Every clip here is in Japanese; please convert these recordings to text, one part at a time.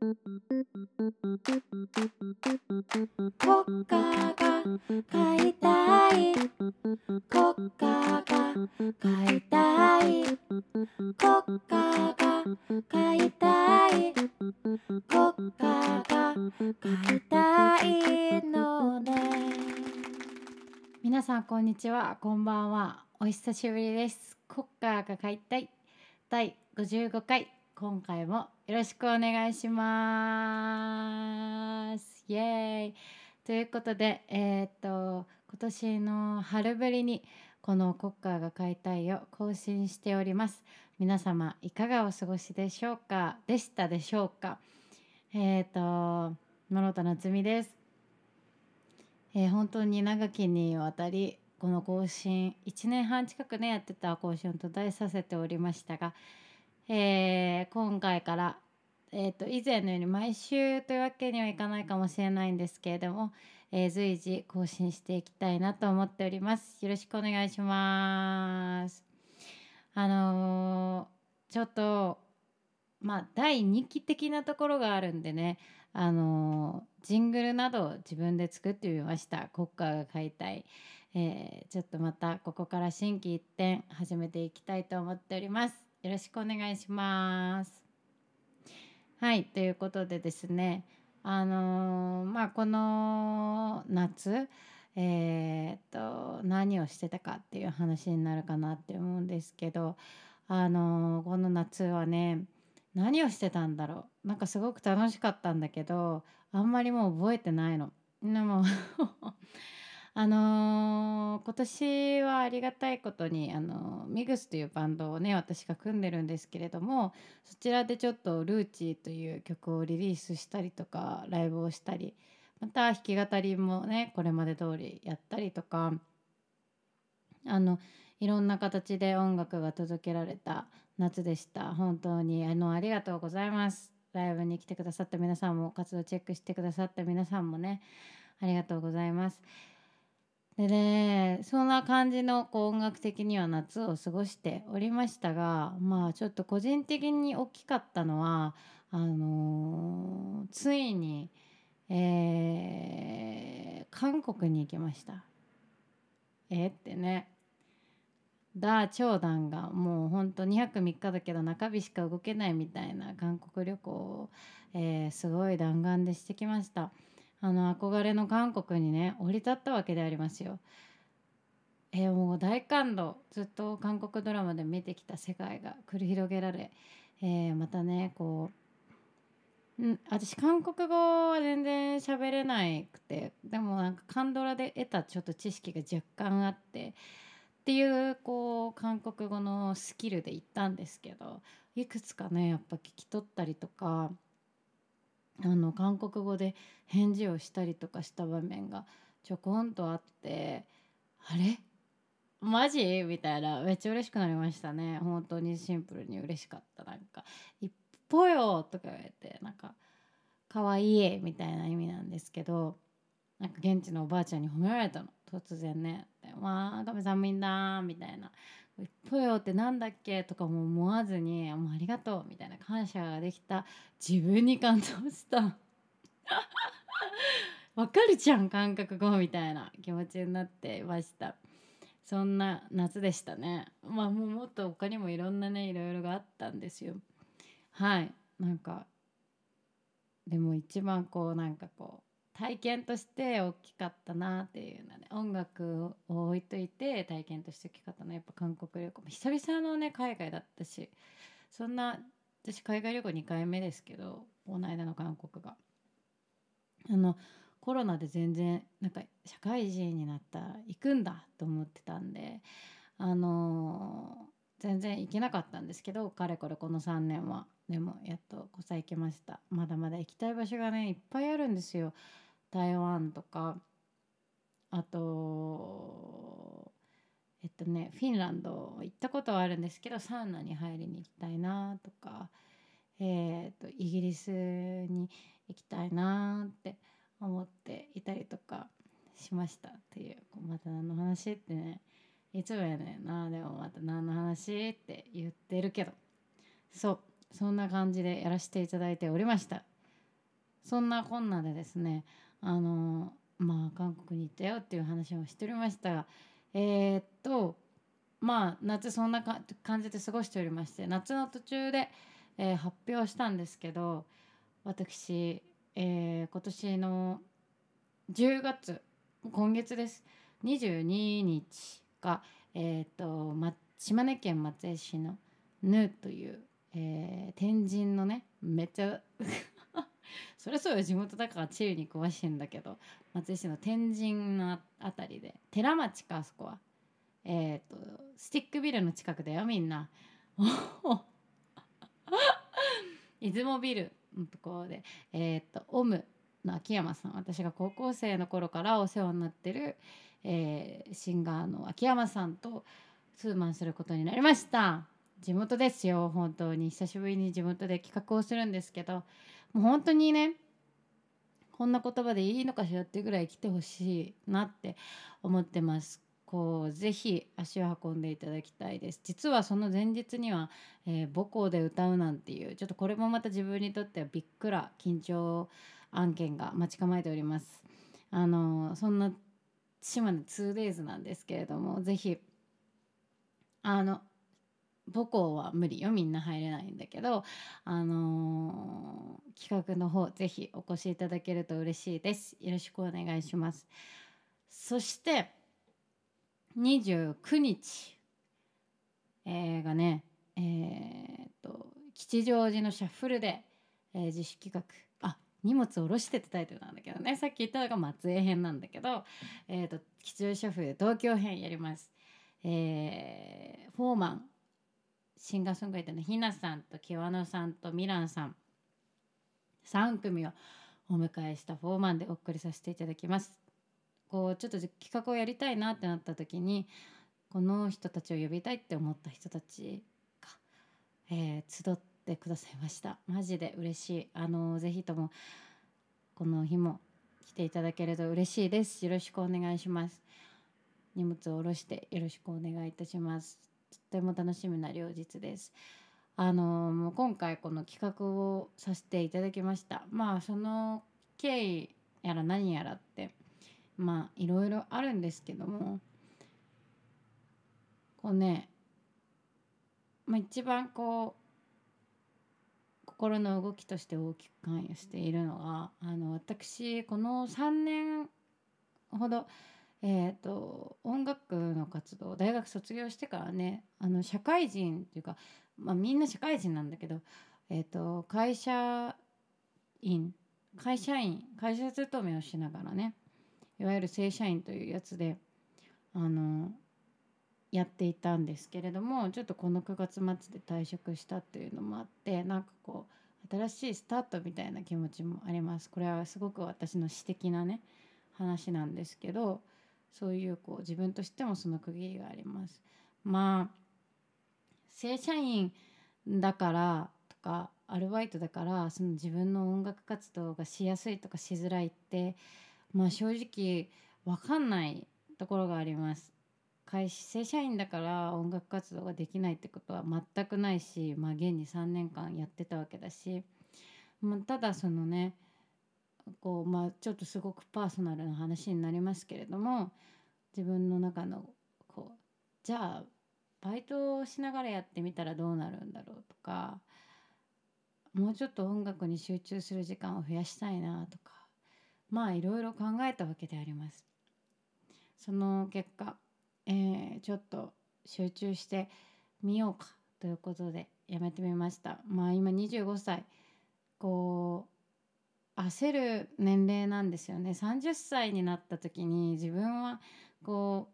国家が買いたい。国家が買いたい。国家が買いたい。国家が買いたいのね。皆さんこんにちは。こんばんは。お久しぶりです。国家が買いたい。第55回。今回もよろしくお願いします。イエーイ。ということでえー、っと今年の春ぶりにこの国家が買いたいを更新しております。皆様いかがお過ごしでしょうか？でしたでしょうか？えー、っと諸田夏美です、えー本当に長きにわたりこの更新1年半近くねやってた更新を途絶えさせておりましたがえー今回から、えー、と以前のように毎週というわけにはいかないかもしれないんですけれども、えー随時更新していきたいなと思っております。よろしくお願いします。あのーちょっとまあ第2期的なところがあるんでねあのージングルなどを自分で作ってみました国歌が買いたい、えーちょっとまたここから心機一転始めていきたいと思っておりますよろしくお願いしますはいということでですねあのーまあこの夏えーっと何をしてたかっていう話になるかなって思うんですけどあのーこの夏はね何をしてたんだろうなんかすごく楽しかったんだけどあんまりもう覚えてないの。でも あのー今年はありがたいことに、あのミグスというバンドをね私が組んでるんですけれどもそちらでちょっと「ルーチー」という曲をリリースしたりとかライブをしたりまた弾き語りもねこれまで通りやったりとかあのいろんな形で音楽が届けられた夏でした。本当にあのありがとうございます。ライブに来てくださった皆さんも活動チェックしてくださった皆さんもねありがとうございます。でねそんな感じのこう音楽的には夏を過ごしておりましたがまあちょっと個人的に大きかったのはあのーついに、えー韓国に行きました。えってね。ダー長男がもうほんと2泊3日だけど中日しか動けないみたいな韓国旅行を、えーすごい弾丸でしてきました。あの憧れの韓国にね降り立ったわけでありますよ。えーもう大感動。ずっと韓国ドラマで見てきた世界が繰り広げられ、えーまたねこう、うん、私韓国語は全然喋れなくてでもなんかカンドラで得たちょっと知識が若干あってっていうこう韓国語のスキルで行ったんですけどいくつかねやっぱ聞き取ったりとかあの韓国語で返事をしたりとかした場面がちょこんとあってあれ？マジ？みたいなめっちゃ嬉しくなりましたね。本当にシンプルに嬉しかった。なんか「一歩よ」とか言われてなんか「かわいい」みたいな意味なんですけどなんか現地のおばあちゃんに褒められたの。突然ね「わあ亀さんみんな」みたいな「一歩よ」ってなんだっけ？とかも思わずに「もうありがとう」みたいな感謝ができた。自分に感動した。わかるじゃん韓国語みたいな気持ちになってました。そんな夏でしたね。まあもうもっと他にもいろんなねいろいろがあったんですよ。はい。なんかでも一番こうなんかこう体験として大きかったなっていうのね音楽を置いといて体験として大きかったのはやっぱ韓国旅行。久々のね海外だったしそんな私海外旅行2回目ですけどこの間の韓国が。あのコロナで全然なんか社会人になったら行くんだと思ってたんであの全然行けなかったんですけどかれこれこの3年は。でもやっとこさ行けました。まだまだ行きたい場所がねいっぱいあるんですよ。台湾とかあとえっとねフィンランド行ったことはあるんですけどサウナに入りに行きたいなとかえっとイギリスに行きたいなって思っていたりとかしましたっていうこうまた何の話ってねいつもやねんなでもまた何の話って言ってるけど。そうそんな感じでやらせていただいておりました。そんなこんなでですねあのまあ韓国に行ったよっていう話をしておりました。がえー、っとまあ夏そんな感じで過ごしておりまして夏の途中で、えー、発表したんですけど私、えー、今年の10月今月です。22日が、えーとま、島根県松江市のヌという、えー、天神のねめっちゃ それそうよ地元だから地理に詳しいんだけど松江市の天神の辺りで寺町かあそこは。えっ、ー、とスティックビルの近くだよみんな。出雲ビルのところで。えっ、ー、とオムの秋山さん。私が高校生の頃からお世話になってる、えー、シンガーの秋山さんとツーマンすることになりました。地元ですよ本当に。久しぶりに地元で企画をするんですけどもう本当にねこんな言葉でいいのかしらっていうぐらい来てほしいなって思ってますこうぜひ足を運んでいただきたいです実はその前日には、えー、母校で歌うなんていうちょっとこれもまた自分にとってはびっくら緊張案件が待ち構えております。あのそんな島根 2days なんですけれどもぜひあの母校は無理よみんな入れないんだけどあのー、企画の方ぜひお越しいただけると嬉しいです。よろしくお願いします。そして29日、えー、がねえー、っと吉祥寺のシャッフルで、えー、自主企画。あ荷物下ろしてってタイトルなんだけどね。さっき言ったのが松江編なんだけど、えーと、吉祥寺シェフルで東京編やります。えー、フォーマンシンガーソングライターのひなさんとキワノさんとミランさん。3組をお迎えしたフォーマンでお送りさせていただきます。こうちょっと企画をやりたいなってなった時にこの人たちを呼びたいって思った人たちが、えー、集ってくださいました。マジで嬉しい。あのぜひともこの日も来ていただけると嬉しいです。よろしくお願いします。荷物を下ろしてよろしくお願いいたします。とても楽しみな両日です。あのもう今回この企画をさせていただきました。まあその経緯やら何やらってまあいろいろあるんですけどもこうね、まあ、一番こう心の動きとして大きく関与しているのがあの私この3年ほど、えーと、音楽の活動大学卒業してからねあの社会人っていうか、まあ、みんな社会人なんだけど、えーと、会社員会社員会社勤めをしながらねいわゆる正社員というやつであのやっていたんですけれどもちょっとこの9月末で退職したっていうのもあってなんかこう新しいスタートみたいな気持ちもあります。これはすごく私の私的なね話なんですけどそういうこう自分としてもその区切りがあります。まあ正社員だからとかアルバイトだからその自分の音楽活動がしやすいとかしづらいってまあ正直分かんないところがあります。会正社員だから音楽活動ができないってことは全くないし、まあ、現に3年間やってたわけだし、まあ、ただそのねこう、まあ、ちょっとすごくパーソナルな話になりますけれども自分の中のこうじゃあバイトをしながらやってみたらどうなるんだろうとかもうちょっと音楽に集中する時間を増やしたいなとかまあいろいろ考えたわけであります。その結果えー、ちょっと集中してみようかということでやめてみましたまあ今25歳こう焦る年齢なんですよね。30歳になった時に自分はこ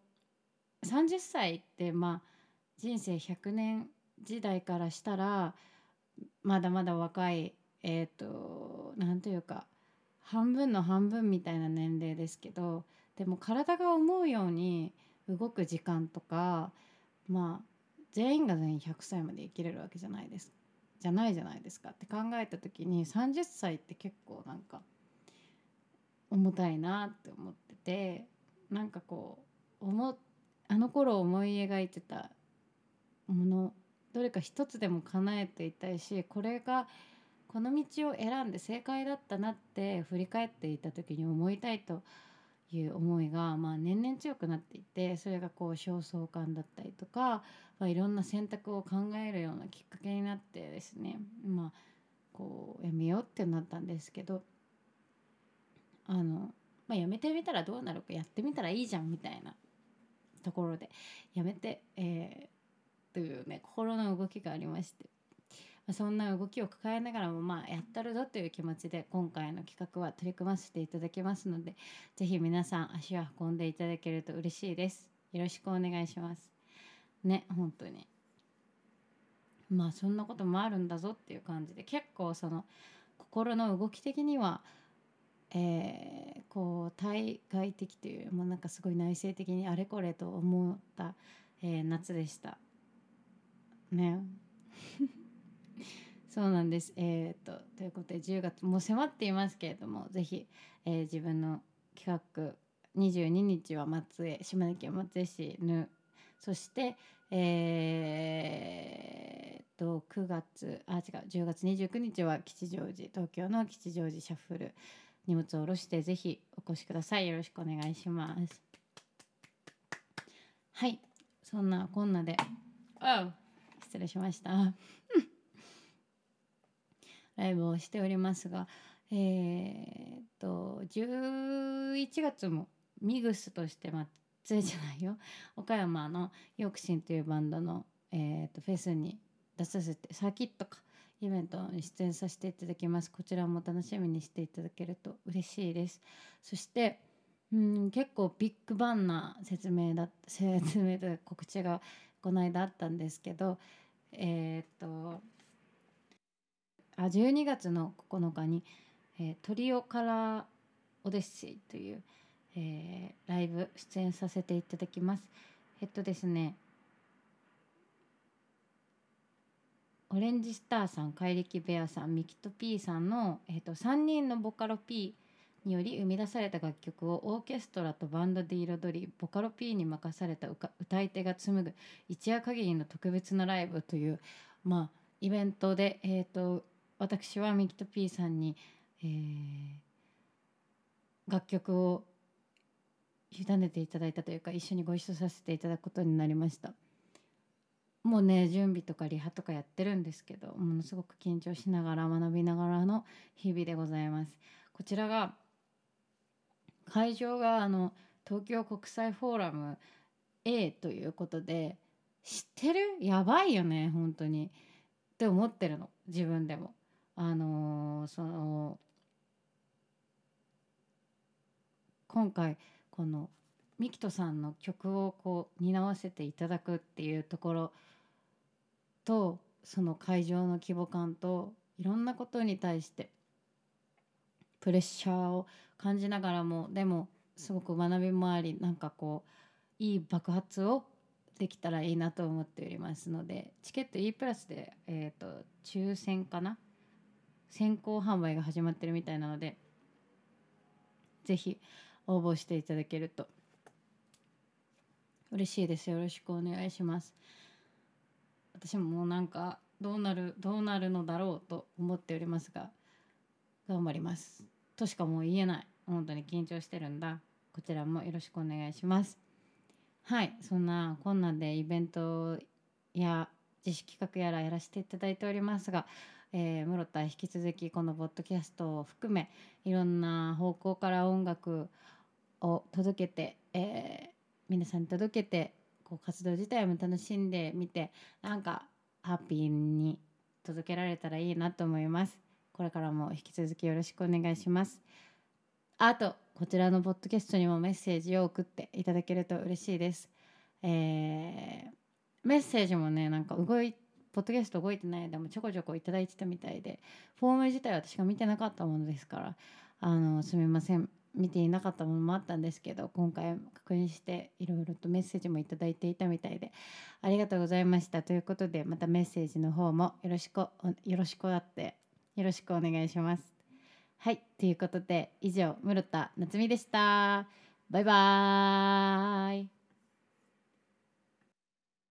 う30歳ってまあ人生100年時代からしたらまだまだ若いえっ、ー、と何というか半分の半分みたいな年齢ですけどでも体が思うように動く時間とかまあ全員が全員100歳まで生きれるわけじゃないですじゃないじゃないですかって考えた時に30歳って結構なんか重たいなって思っててなんかこう思あの頃思い描いてたものどれか一つでも叶えていたいしこれがこの道を選んで正解だったなって振り返っていた時に思いたいという思いが、まあ、年々強くなっていてそれがこう焦燥感だったりとか、まあ、いろんな選択を考えるようなきっかけになってですねまあこうやめようってなったんですけどあの、まあ、やめてみたらどうなるかやってみたらいいじゃんみたいなところでやめて、えー、というね心の動きがありまして。そんな動きを抱えながらもまあやったるぞという気持ちで今回の企画は取り組ませていただきますので是非皆さん足を運んでいただけると嬉しいです。よろしくお願いします。ね本当に。まあそんなこともあるんだぞっていう感じで結構その心の動き的にはえー、こう対外的というもうなんかすごい内省的にあれこれと思った、えー、夏でした。ね。そうなんです。えー、とということで10月もう迫っていますけれどもぜひ、えー、自分の企画22日は松江島根県松江市ぬそしてえー、と9月あ違う10月29日は吉祥寺東京の吉祥寺シャッフル荷物を下ろしてぜひお越しください。よろしくお願いします。はいそんなこんなであ失礼しました。ライブをしておりますがえー、っと11月もミグスとしてまついじゃないよ。岡山のヨークシンというバンドの、えー、っとフェスに出させてサーキットかイベントに出演させていただきます。こちらも楽しみにしていただけると嬉しいです。そしてうん結構ビッグバンな説明だ 説明と告知がこの間あったんですけどえー、っとあ12月の9日に、えー、トリオカラーオデッセイという、えー、ライブ出演させていただきます。えっとですねオレンジスターさん怪力ベアさんミキト P さんの、えーと、3人のボカロ P により生み出された楽曲をオーケストラとバンドで彩りボカロ P に任された歌い手が紡ぐ一夜限りの特別なライブという、まあ、イベントで、えーと私はミキト P さんに、えー、楽曲を委ねていただいたというか一緒にご一緒させていただくことになりました。もうね準備とかリハとかやってるんですけどものすごく緊張しながら学びながらの日々でございます。こちらが会場があの東京国際フォーラム A ということで知ってる？やばいよね本当に。って思ってるの。自分でも。あのその今回このミキトさんの曲をこう担わせていただくっていうところとその会場の規模感といろんなことに対してプレッシャーを感じながらもでもすごく学びもありなんかこういい爆発をできたらいいなと思っておりますのでチケット E プラスで、えーと抽選かな？先行販売が始まってるみたいなので是非応募していただけると。嬉しいです。よろしくお願いします。私ももうなんかどうなるどうなるのだろうと思っておりますが頑張ります。としかもう言えない。本当に緊張してるんだ。こちらもよろしくお願いします。はい。そんなこんなんでイベントや自主企画やらやらせていただいておりますがえー、室田引き続きこのポッドキャストを含めいろんな方向から音楽を届けて、えー、皆さんに届けてこう活動自体も楽しんでみてなんかハッピーに届けられたらいいなと思います。これからも引き続きよろしくお願いします。あとこちらのポッドキャストにもメッセージを送っていただけると嬉しいです。えー、メッセージもねなんか動いポッドキャスト動いてない間もちょこちょこ頂いてたみたいでフォーム自体私が見てなかったものですからあのすみません見ていなかったものもあったんですけど今回確認していろいろとメッセージも頂いていたみたいでありがとうございましたということでまたメッセージの方もよろしくよろしくあってよろしくお願いします。はいということで以上室田夏美でした。バイバーイ